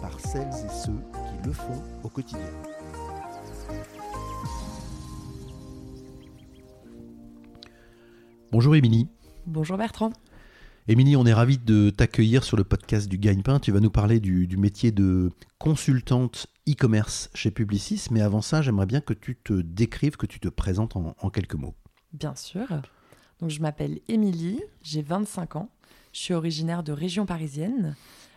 par celles et ceux qui le font au quotidien. Bonjour Émilie. Bonjour Bertrand. Émilie, on est ravi de t'accueillir sur le podcast du Gagne-Pain. Tu vas nous parler du, métier de consultante e-commerce chez Publicis. Mais avant ça, j'aimerais bien que tu te décrives, que tu te présentes en, en quelques mots. Bien sûr. Donc, je m'appelle Émilie, j'ai 25 ans. Je suis originaire de région parisienne.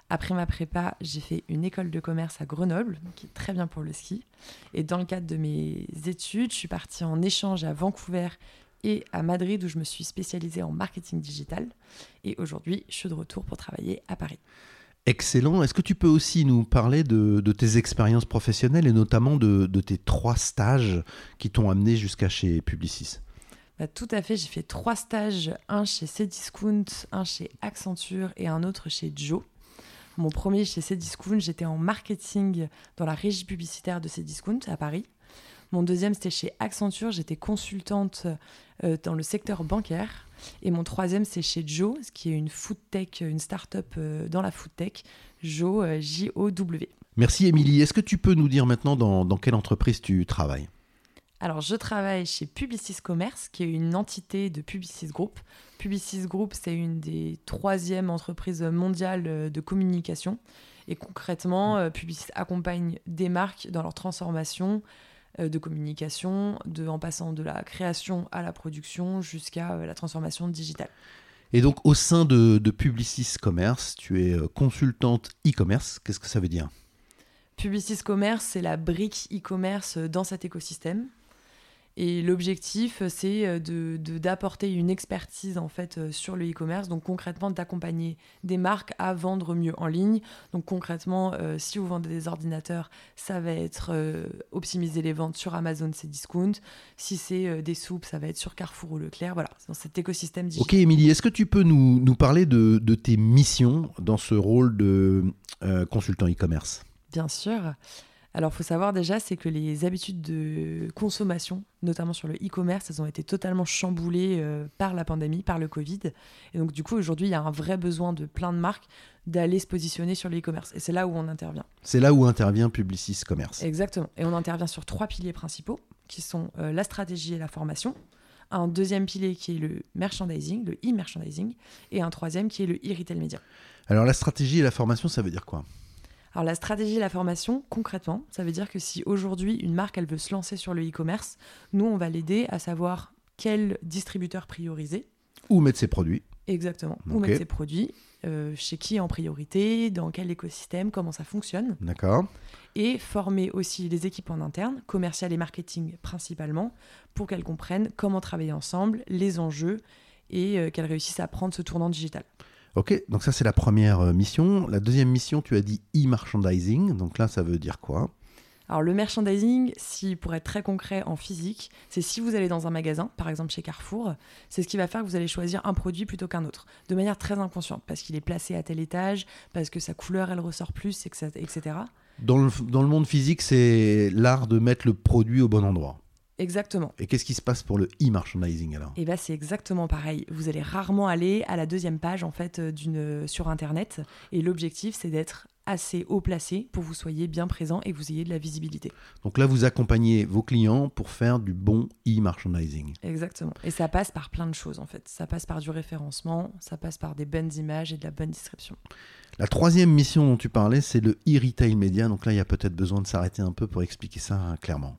Après ma prépa, j'ai fait une école de commerce à Grenoble, qui est très bien pour le ski. Et dans le cadre de mes études, je suis partie en échange à Vancouver et à Madrid où je me suis spécialisée en marketing digital. Et aujourd'hui, je suis de retour pour travailler à Paris. Excellent. Est-ce que tu peux aussi nous parler de, tes expériences professionnelles et notamment de, tes trois stages qui t'ont amené jusqu'à chez Publicis? Bah, Tout à fait. J'ai fait trois stages, un chez Cdiscount, un chez Accenture et un autre chez Joe. Mon premier chez Cdiscount, j'étais en marketing dans la régie publicitaire de Cdiscount à Paris. Mon deuxième, c'était chez Accenture. J'étais consultante euh, dans le secteur bancaire. Et mon troisième, c'est chez Joe, qui est une food tech, une start-up euh, dans la food tech, Joe, euh, J-O-W. Merci Émilie. Est-ce que tu peux nous dire maintenant dans, dans quelle entreprise tu travailles? Alors, je travaille chez Publicis Commerce, qui est une entité de Publicis Group. Publicis Group, c'est une des troisièmes entreprises mondiales de communication. Et concrètement, Publicis accompagne des marques dans leur transformation euh, de communication, de, en passant de la création à la production jusqu'à euh, la transformation digitale. Et donc au sein de, de Publicis Commerce, tu es euh, consultante e-commerce. Qu'est-ce que ça veut dire? Publicis Commerce, c'est la brique e-commerce dans cet écosystème. Et l'objectif, c'est euh, de, d'apporter une expertise en fait euh, sur le e-commerce, donc concrètement d'accompagner des marques à vendre mieux en ligne. Donc concrètement, euh, si vous vendez des ordinateurs, ça va être optimiser les ventes sur Amazon, c'est discount. Si c'est des soupes, ça va être sur Carrefour ou Leclerc. Voilà, dans cet écosystème digital. Ok, Émilie, est-ce que tu peux nous, nous parler de, de, tes missions dans ce rôle de consultant e-commerce? Bien sûr. Alors, il faut savoir déjà, c'est que les habitudes de consommation, notamment sur le e-commerce, elles ont été totalement chamboulées euh, par la pandémie, par le Covid. Et donc, du coup, aujourd'hui, il y a un vrai besoin de plein de marques d'aller se positionner sur le e-commerce. Et c'est là où on intervient. C'est là où intervient Publicis Commerce. Exactement. Et on intervient sur trois piliers principaux, qui sont euh, la stratégie et la formation, un deuxième pilier qui est le merchandising, le e-merchandising, et un troisième qui est le e-retail media. Alors, la stratégie et la formation, ça veut dire quoi? Alors la stratégie et la formation, concrètement, ça veut dire que si aujourd'hui une marque elle veut se lancer sur le e-commerce, nous on va l'aider à savoir quel distributeur prioriser. Où mettre ses produits. Exactement. Où mettre ses produits, euh, chez qui en priorité, dans quel écosystème, comment ça fonctionne. D'accord. Et former aussi les équipes en interne, commercial et marketing principalement, pour qu'elles comprennent comment travailler ensemble, les enjeux et euh, qu'elles réussissent à prendre ce tournant digital. Ok, donc ça c'est la première euh, mission. La deuxième mission, tu as dit e-merchandising. Donc là, ça veut dire quoi? Alors le merchandising, si pour être très concret en physique, c'est si vous allez dans un magasin, par exemple chez Carrefour, c'est ce qui va faire que vous allez choisir un produit plutôt qu'un autre, de manière très inconsciente, parce qu'il est placé à tel étage, parce que sa couleur elle ressort plus, etc. Dans le, dans le monde physique, c'est l'art de mettre le produit au bon endroit. Exactement. Et qu'est-ce qui se passe pour le e-merchandising alors? Eh bien, c'est exactement pareil. Vous allez rarement aller à la deuxième page en fait euh, d'une sur internet et l'objectif c'est d'être assez haut placé pour que vous soyez bien présent et que vous ayez de la visibilité. Donc là, vous accompagnez vos clients pour faire du bon e-merchandising. Exactement. Et ça passe par plein de choses en fait. Ça passe par du référencement, ça passe par des bonnes images et de la bonne description. La troisième mission dont tu parlais, c'est le e-retail média. Donc là, il y a peut-être besoin de s'arrêter un peu pour expliquer ça hein, clairement.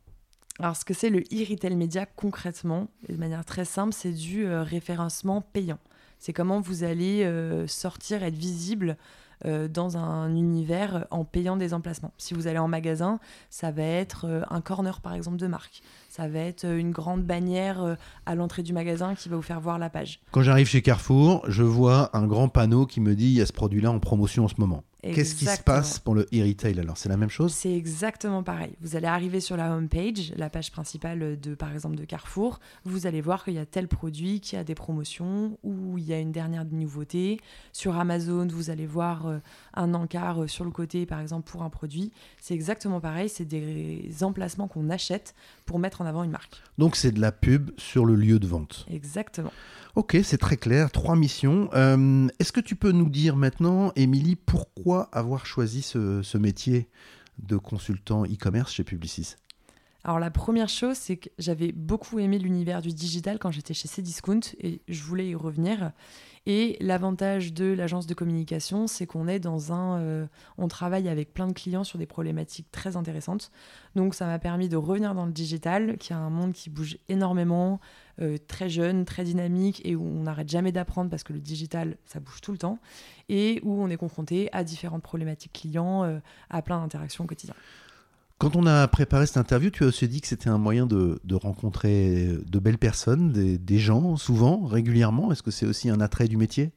Alors, ce que c'est le e-retail média concrètement, de manière très simple, c'est du euh, référencement payant. C'est comment vous allez euh, sortir, être visible euh, dans un univers en payant des emplacements. Si vous allez en magasin, ça va être un corner par exemple de marque. Ça va être euh, une grande bannière à l'entrée du magasin qui va vous faire voir la page. Quand j'arrive chez Carrefour, je vois un grand panneau qui me dit il y a ce produit-là en promotion en ce moment. Qu'est-ce qui se passe pour le e-retail alors? C'est la même chose? C'est exactement pareil. Vous allez arriver sur la home page, la page principale de par exemple de Carrefour, vous allez voir qu'il y a tel produit qui a des promotions ou il y a une dernière nouveauté. Sur Amazon, vous allez voir euh, un encart euh, sur le côté par exemple pour un produit. C'est exactement pareil, c'est des emplacements qu'on achète pour mettre en avant une marque. Donc c'est de la pub sur le lieu de vente. Exactement. Ok, c'est très clair. Trois missions. Euh, est-ce que tu peux nous dire maintenant, Émilie, pourquoi avoir choisi ce, métier de consultant e-commerce chez Publicis? Alors la première chose, c'est que j'avais beaucoup aimé l'univers du digital quand j'étais chez Cdiscount et je voulais y revenir. Et l'avantage de l'agence de communication, c'est qu'on est dans un, euh, on travaille avec plein de clients sur des problématiques très intéressantes. Donc ça m'a permis de revenir dans le digital, qui est un monde qui bouge énormément, euh, très jeune, très dynamique et où on n'arrête jamais d'apprendre parce que le digital, ça bouge tout le temps et où on est confronté à différentes problématiques clients, euh, à plein d'interactions au quotidien. Quand on a préparé cette interview, tu as aussi dit que c'était un moyen de, rencontrer de belles personnes, des, gens, souvent, régulièrement. Est-ce que c'est aussi un attrait du métier?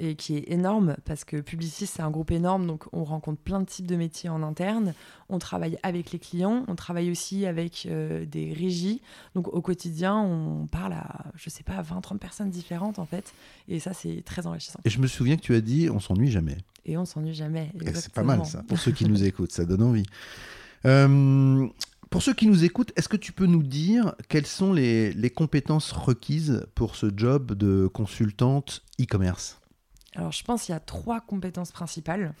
Et qui est énorme parce que Publicis c'est un groupe énorme donc on rencontre plein de types de métiers en interne. On travaille avec les clients on travaille aussi avec euh, des régies. Donc au quotidien on parle à je sais pas 20 30 personnes différentes en fait. Et ça c'est très enrichissant. Et je me souviens que tu as dit on s'ennuie jamais. Et on s'ennuie jamais c'est pas mal ça. Pour ceux qui nous écoutent ça donne envie euh, pour ceux qui nous écoutent, est-ce que tu peux nous dire quelles sont les, compétences requises pour ce job de consultante e-commerce? Alors, je pense qu'il y a trois compétences principales.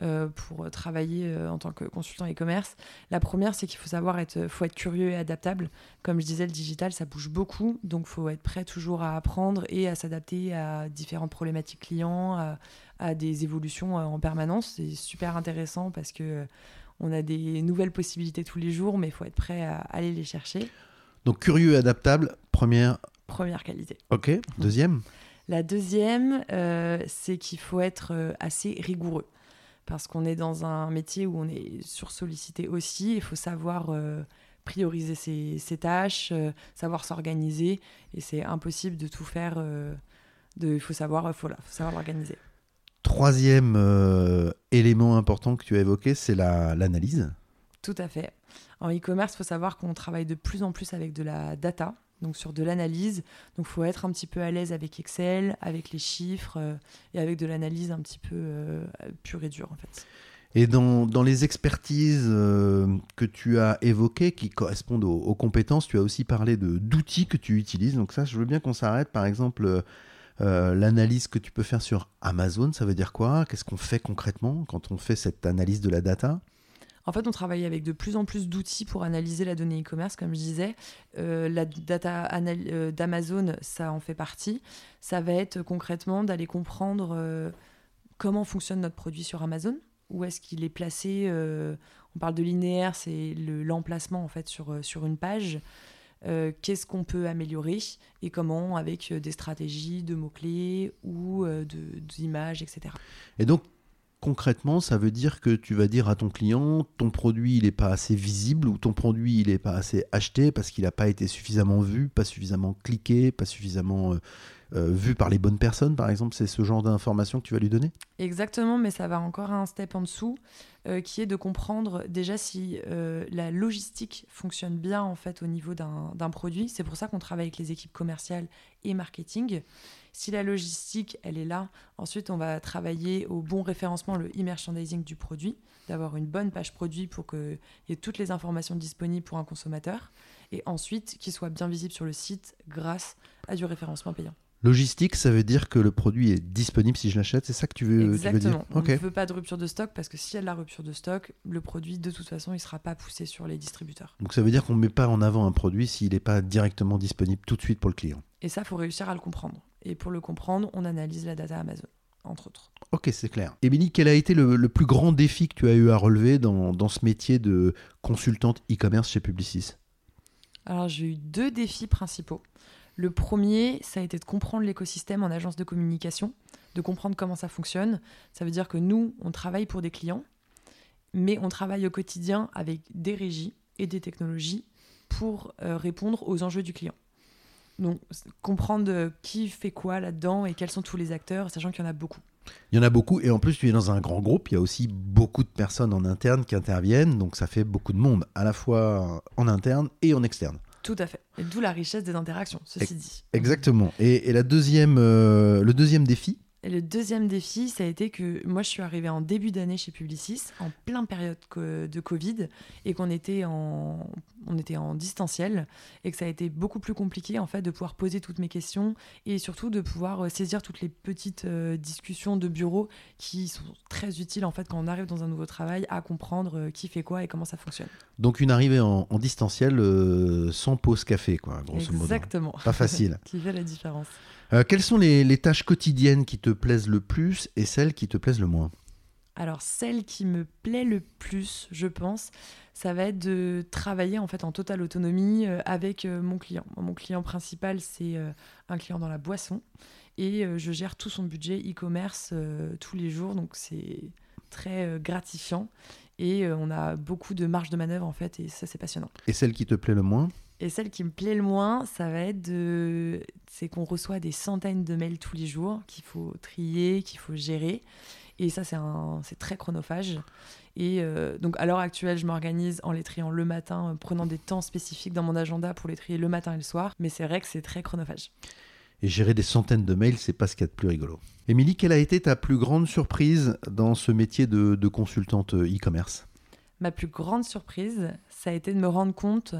Euh, pour travailler euh, en tant que consultant e-commerce. La première, c'est qu'il faut savoir être, faut être curieux et adaptable. Comme je disais, le digital, ça bouge beaucoup, donc il faut être prêt toujours à apprendre et à s'adapter à différentes problématiques clients, à, à des évolutions en permanence. C'est super intéressant parce que on a des nouvelles possibilités tous les jours, mais il faut être prêt à aller les chercher. Donc curieux et adaptable, première. Première qualité. Ok. Deuxième. La deuxième, euh, c'est qu'il faut être euh, assez rigoureux. Parce qu'on est dans un métier où on est sursollicité aussi. Il faut savoir euh, prioriser ses, tâches, savoir s'organiser. Et c'est impossible de tout faire. Il faut savoir, faut, faut savoir l'organiser. Troisième euh, élément important que tu as évoqué, c'est l'analyse. Tout à fait. En e-commerce, il faut savoir qu'on travaille de plus en plus avec de la data, donc sur de l'analyse. Donc il faut être un petit peu à l'aise avec Excel, avec les chiffres euh, et avec de l'analyse un petit peu euh, pure et dure en fait. Et dans, dans les expertises que tu as évoquées qui correspondent aux, aux, compétences, tu as aussi parlé d'outils que tu utilises. Donc ça, je veux bien qu'on s'arrête par exemple euh, l'analyse que tu peux faire sur Amazon, ça veut dire quoi? Qu'est-ce qu'on fait concrètement quand on fait cette analyse de la data? En fait, on travaille avec de plus en plus d'outils pour analyser la donnée e-commerce, comme je disais. Euh, la data euh, d'Amazon, ça en fait partie. Ça va être concrètement d'aller comprendre comment fonctionne notre produit sur Amazon, où est-ce qu'il est placé. on parle de linéaire, c'est l'emplacement en fait sur, sur une page. Euh, qu'est-ce qu'on peut améliorer et comment avec euh, des stratégies de mots-clés ou euh, d'images, etc. Et donc, concrètement, ça veut dire que tu vas dire à ton client, ton produit, n'est pas assez visible ou ton produit, n'est pas assez acheté parce qu'il n'a pas été suffisamment vu, pas suffisamment cliqué, pas suffisamment euh, vu par les bonnes personnes, par exemple? C'est ce genre d'information que tu vas lui donner? Exactement, mais ça va encore un step en dessous, euh, qui est de comprendre déjà si euh, la logistique fonctionne bien en fait au niveau d'un produit. C'est pour ça qu'on travaille avec les équipes commerciales et marketing. Si la logistique, elle est là, ensuite on va travailler au bon référencement, le e-merchandising du produit, d'avoir une bonne page produit pour qu'il y ait toutes les informations disponibles pour un consommateur, et ensuite qu'il soit bien visible sur le site grâce à du référencement payant. Logistique, ça veut dire que le produit est disponible si je l'achète, c'est ça que tu veux, Exactement. on ne veut pas de rupture de stock parce que s'il y a de la rupture de stock, le produit de toute façon il ne sera pas poussé sur les distributeurs. Donc ça veut dire qu'on ne met pas en avant un produit s'il n'est pas directement disponible tout de suite pour le client. Et ça, il faut réussir à le comprendre. Et pour le comprendre, on analyse la data Amazon, entre autres. Ok, c'est clair. Émilie, quel a été le, plus grand défi que tu as eu à relever dans, dans ce métier de consultante e-commerce chez Publicis? Alors j'ai eu deux défis principaux. Le premier, ça a été de comprendre l'écosystème en agence de communication, de comprendre comment ça fonctionne. Ça veut dire que nous, on travaille pour des clients, mais on travaille au quotidien avec des régies et des technologies pour euh, répondre aux enjeux du client. Donc, comprendre euh, qui fait quoi là-dedans et quels sont tous les acteurs, sachant qu'il y en a beaucoup. Il y en a beaucoup, et en plus, tu es dans un grand groupe, il y a aussi beaucoup de personnes en interne qui interviennent, donc ça fait beaucoup de monde, à la fois en interne et en externe. Tout à fait. Et d'où la richesse des interactions, ceci dit. Exactement. Et, la deuxième, euh, le deuxième défi, et le deuxième défi, ça a été que moi, je suis arrivée en début d'année chez Publicis, en plein période de Covid, et qu'on était en, on était en distanciel, et que ça a été beaucoup plus compliqué en fait de pouvoir poser toutes mes questions et surtout de pouvoir euh, saisir toutes les petites euh, discussions de bureau qui sont très utiles en fait quand on arrive dans un nouveau travail à comprendre euh, qui fait quoi et comment ça fonctionne. Donc une arrivée en, distanciel sans pause café, quoi, grosso modo. Exactement. Pas facile. qui fait la différence. Quelles sont les, tâches quotidiennes qui te plaisent le plus et celles qui te plaisent le moins alors celle qui me plaît le plus, je pense, ça va être de travailler en fait en totale autonomie euh, avec euh, mon client. Mon client principal, c'est un client dans la boisson et je gère tout son budget e-commerce tous les jours, donc c'est très gratifiant et on a beaucoup de marge de manœuvre en fait et ça c'est passionnant. Et celle qui te plaît le moins? Et celle qui me plaît le moins, ça va être de... c'est qu'on reçoit des centaines de mails tous les jours qu'il faut trier, qu'il faut gérer. Et ça, c'est un... très chronophage. Et euh, donc, à l'heure actuelle, je m'organise en les triant le matin, prenant des temps spécifiques dans mon agenda pour les trier le matin et le soir. Mais c'est vrai que c'est très chronophage. Et gérer des centaines de mails, c'est pas ce qu'il y a de plus rigolo. Émilie, quelle a été ta plus grande surprise dans ce métier de, de consultante e-commerce? Ma plus grande surprise, ça a été de me rendre compte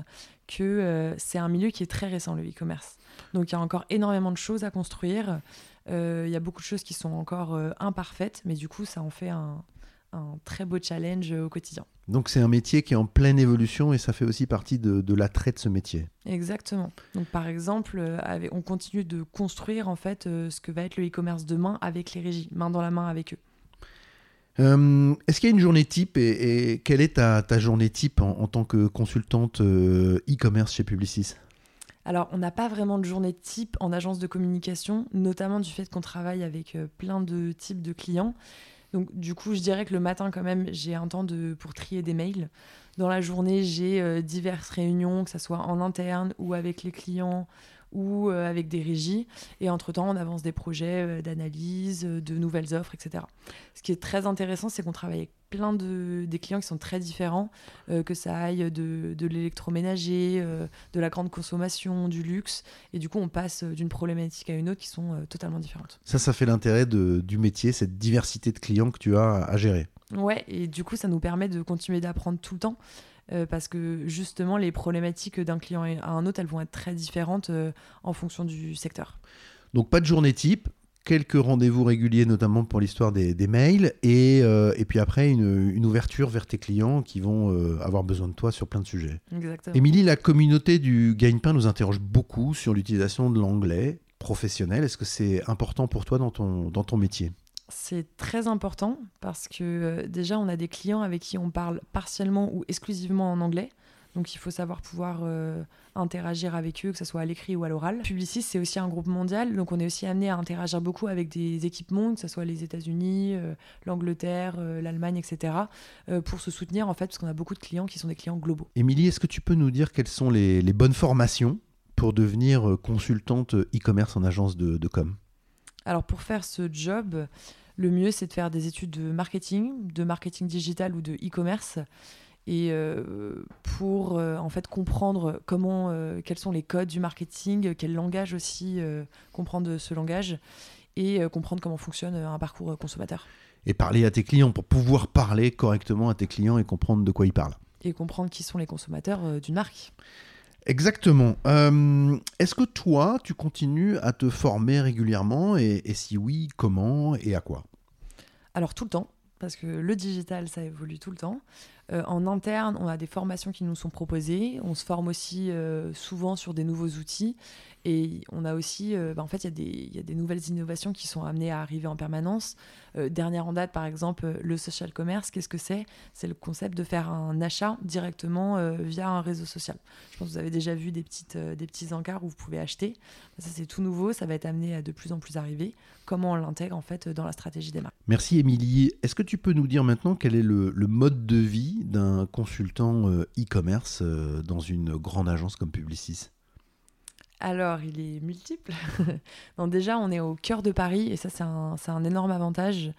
que euh, c'est un milieu qui est très récent, le e-commerce. Donc il y a encore énormément de choses à construire. Euh, il y a beaucoup de choses qui sont encore euh, imparfaites, mais du coup, ça en fait un, très beau challenge au quotidien. Donc c'est un métier qui est en pleine évolution et ça fait aussi partie de, de l'attrait de ce métier. Exactement. Donc par exemple, on continue de construire en fait ce que va être le e-commerce demain avec les régies, main dans la main avec eux. Euh, est-ce qu'il y a une journée type et, quelle est ta, journée type en, tant que consultante euh, e-commerce chez Publicis? Alors, on n'a pas vraiment de journée type en agence de communication, notamment du fait qu'on travaille avec euh, plein de types de clients. Donc, du coup, je dirais que le matin, quand même, j'ai un temps de, pour trier des mails. Dans la journée, j'ai diverses réunions, que ce soit en interne ou avec les clients ou euh, avec des régies. Et entre-temps, on avance des projets euh, d'analyse, euh, de nouvelles offres, etc. Ce qui est très intéressant, c'est qu'on travaille avec plein de des clients qui sont très différents, que ça aille de, de l'électroménager, de la grande consommation, du luxe. Et du coup, on passe d'une problématique à une autre qui sont totalement différentes. Ça, ça fait l'intérêt du métier, cette diversité de clients que tu as à gérer. Ouais, et du coup, ça nous permet de continuer d'apprendre tout le temps. Euh, parce que justement, les problématiques d'un client à un autre, elles vont être très différentes euh, en fonction du secteur. Donc pas de journée type, quelques rendez-vous réguliers, notamment pour l'histoire des, mails, et, euh, et, puis après une, une, ouverture vers tes clients qui vont avoir besoin de toi sur plein de sujets. Exactement. Émilie, la communauté du Gagne-Pain nous interroge beaucoup sur l'utilisation de l'anglais professionnel. Est-ce que c'est important pour toi dans ton, dans ton métier? C'est très important parce que euh, déjà, on a des clients avec qui on parle partiellement ou exclusivement en anglais. Donc il faut savoir pouvoir euh, interagir avec eux, que ce soit à l'écrit ou à l'oral. Publicis, c'est aussi un groupe mondial, donc on est aussi amené à interagir beaucoup avec des équipes mondes, que ce soit les États-Unis, euh, l'Angleterre, l'Allemagne, etc., pour se soutenir en fait, parce qu'on a beaucoup de clients qui sont des clients globaux. Émilie, est-ce que tu peux nous dire quelles sont les, bonnes formations pour devenir consultante e-commerce en agence de, de com? Alors pour faire ce job, le mieux c'est de faire des études de marketing, de marketing digital ou de e-commerce et euh, pour euh, en fait comprendre comment euh, quels sont les codes du marketing, quel langage aussi comprendre ce langage et comprendre comment fonctionne un parcours consommateur. Et parler à tes clients pour pouvoir parler correctement à tes clients et comprendre de quoi ils parlent. Et comprendre qui sont les consommateurs d'une marque. Exactement. Euh, est-ce que toi, tu continues à te former régulièrement et, si oui, comment et à quoi? Alors tout le temps, parce que le digital, ça évolue tout le temps. Euh, en interne, on a des formations qui nous sont proposées. On se forme aussi euh, souvent sur des nouveaux outils. Et on a aussi, euh, bah, en fait, il y, a des nouvelles innovations qui sont amenées à arriver en permanence. dernière en date, par exemple, le social commerce, qu'est-ce que c'est? C'est le concept de faire un achat directement via un réseau social. Je pense que vous avez déjà vu des petits encarts où vous pouvez acheter. Ça, c'est tout nouveau. Ça va être amené à de plus en plus arriver. Comment on l'intègre, en fait, dans la stratégie des marques? Merci, Émilie. Est-ce que tu peux nous dire maintenant quel est le mode de vie d'un consultant euh, e-commerce euh, dans une grande agence comme Publicis alors, il est multiple. Déjà, on est au cœur de Paris et ça, c'est un, énorme avantage.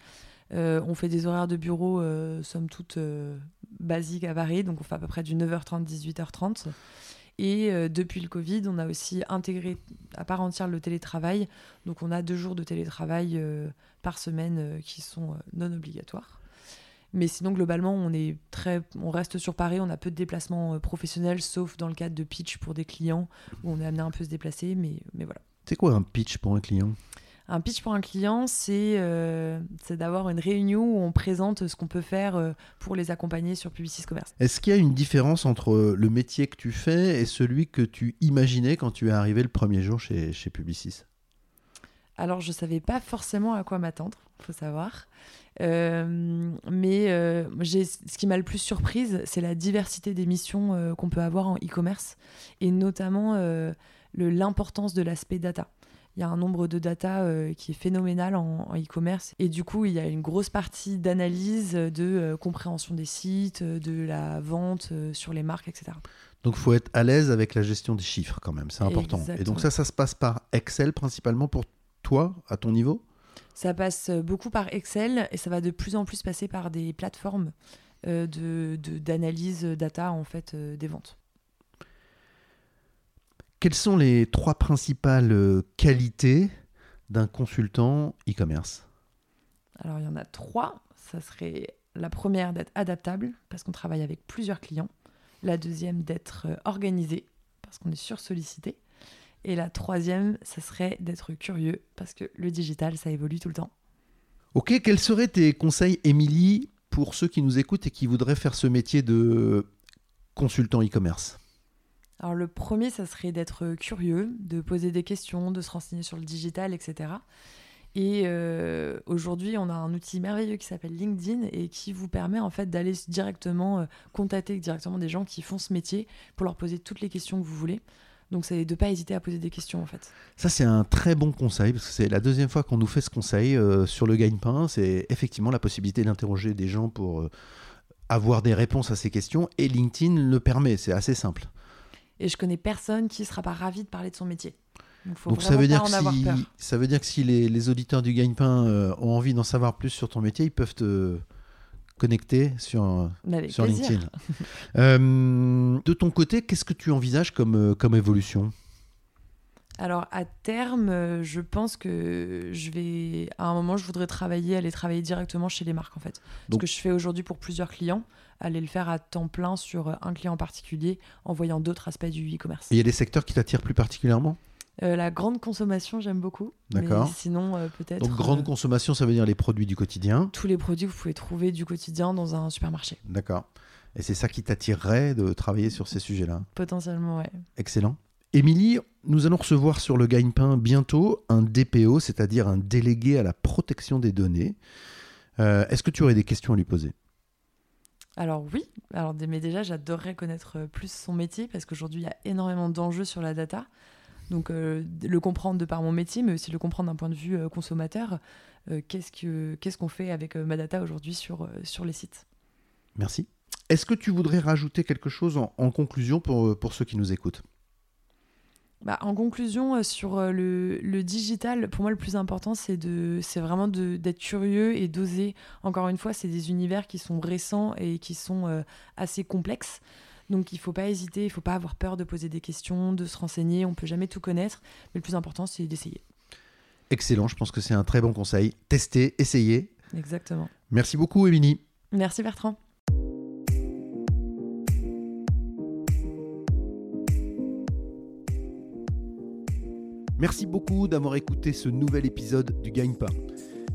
Euh, on fait des horaires de bureau, somme toute, basiques à Paris. Donc, on fait à peu près du 9h30, 18h30. Et depuis le Covid, on a aussi intégré à part entière le télétravail. Donc, on a deux jours de télétravail par semaine qui sont non obligatoires. Mais sinon, globalement, on, est très, on reste sur Paris, on a peu de déplacements euh, professionnels, sauf dans le cadre de pitch pour des clients, où on est amené un peu à se déplacer, mais, mais voilà. C'est quoi un pitch pour un client? Un pitch pour un client, euh, c'est d'avoir une réunion où on présente ce qu'on peut faire euh, pour les accompagner sur Publicis Commerce. Est-ce qu'il y a une différence entre le métier que tu fais et celui que tu imaginais quand tu es arrivé le premier jour chez, chez Publicis? Alors, je ne savais pas forcément à quoi m'attendre, il faut savoir. Euh, mais euh, ce qui m'a le plus surprise, c'est la diversité des missions euh, qu'on peut avoir en e-commerce et notamment l'importance de l'aspect data. Il y a un nombre de data qui est phénoménal en, e-commerce et du coup, il y a une grosse partie d'analyse, de compréhension des sites, de la vente sur les marques, etc. Donc, il faut être à l'aise avec la gestion des chiffres quand même, c'est important. Et donc ça, ça se passe par Excel principalement pour toi, à ton niveau? Ça passe beaucoup par Excel et ça va de plus en plus passer par des plateformes euh, d'analyse data en fait euh, des ventes. Quelles sont les trois principales euh, qualités d'un consultant e-commerce? Alors il y en a trois. Ça serait la première d'être adaptable parce qu'on travaille avec plusieurs clients. La deuxième d'être organisé parce qu'on est sursollicité. Et la troisième, ça serait d'être curieux, parce que le digital, ça évolue tout le temps. Ok, quels seraient tes conseils, Émilie, pour ceux qui nous écoutent et qui voudraient faire ce métier de consultant e-commerce? Alors le premier, ça serait d'être curieux, de poser des questions, de se renseigner sur le digital, etc. Et euh, aujourd'hui, on a un outil merveilleux qui s'appelle LinkedIn et qui vous permet en fait d'aller directement euh, contacter directement des gens qui font ce métier pour leur poser toutes les questions que vous voulez. Donc c'est de ne pas hésiter à poser des questions en fait. Ça c'est un très bon conseil parce que c'est la deuxième fois qu'on nous fait ce conseil euh, sur le gagne-pain. C'est effectivement la possibilité d'interroger des gens pour euh, avoir des réponses à ces questions et LinkedIn le permet. C'est assez simple. Et je connais personne qui sera pas ravi de parler de son métier. Donc, ça, veut dire que si, ça veut dire que si les, auditeurs du gagne-pain euh, ont envie d'en savoir plus sur ton métier, ils peuvent te connecté sur, sur LinkedIn. Euh, de ton côté, qu'est-ce que tu envisages comme, euh, comme évolution? Alors à terme, euh, je pense que je vais, à un moment, je voudrais travailler, aller travailler directement chez les marques en fait. Ce que je fais aujourd'hui pour plusieurs clients, aller le faire à temps plein sur un client en particulier, en voyant d'autres aspects du e-commerce. Il y a des secteurs qui t'attirent plus particulièrement? Euh, la grande consommation, j'aime beaucoup. D'accord. Sinon, euh, peut-être. Donc, grande euh, consommation, ça veut dire les produits du quotidien Tous les produits que vous pouvez trouver du quotidien dans un supermarché. D'accord. Et c'est ça qui t'attirerait de travailler sur ces sujets-là? Potentiellement, oui. Excellent. Émilie, nous allons recevoir sur le Gagne-Pain bientôt un DPO, c'est-à-dire un délégué à la protection des données. Est-ce que tu aurais des questions à lui poser? Alors oui, alors, mais déjà j'adorerais connaître plus son métier parce qu'aujourd'hui il y a énormément d'enjeux sur la data. Donc euh, le comprendre de par mon métier, mais aussi le comprendre d'un point de vue euh, consommateur. Euh, qu'est-ce qu'on fait avec ma data aujourd'hui sur, sur les sites Merci. Est-ce que tu voudrais rajouter quelque chose en, conclusion pour, pour ceux qui nous écoutent? Bah, en conclusion, sur le, le, digital, pour moi, le plus important, c'est vraiment d'être curieux et d'oser. Encore une fois, c'est des univers qui sont récents et qui sont assez complexes. Donc il ne faut pas hésiter, il ne faut pas avoir peur de poser des questions, de se renseigner, on ne peut jamais tout connaître, mais le plus important c'est d'essayer. Excellent, je pense que c'est un très bon conseil. Tester, essayer. Exactement. Merci beaucoup Émilie. Merci Bertrand. Merci beaucoup d'avoir écouté ce nouvel épisode du Gagne-Pain.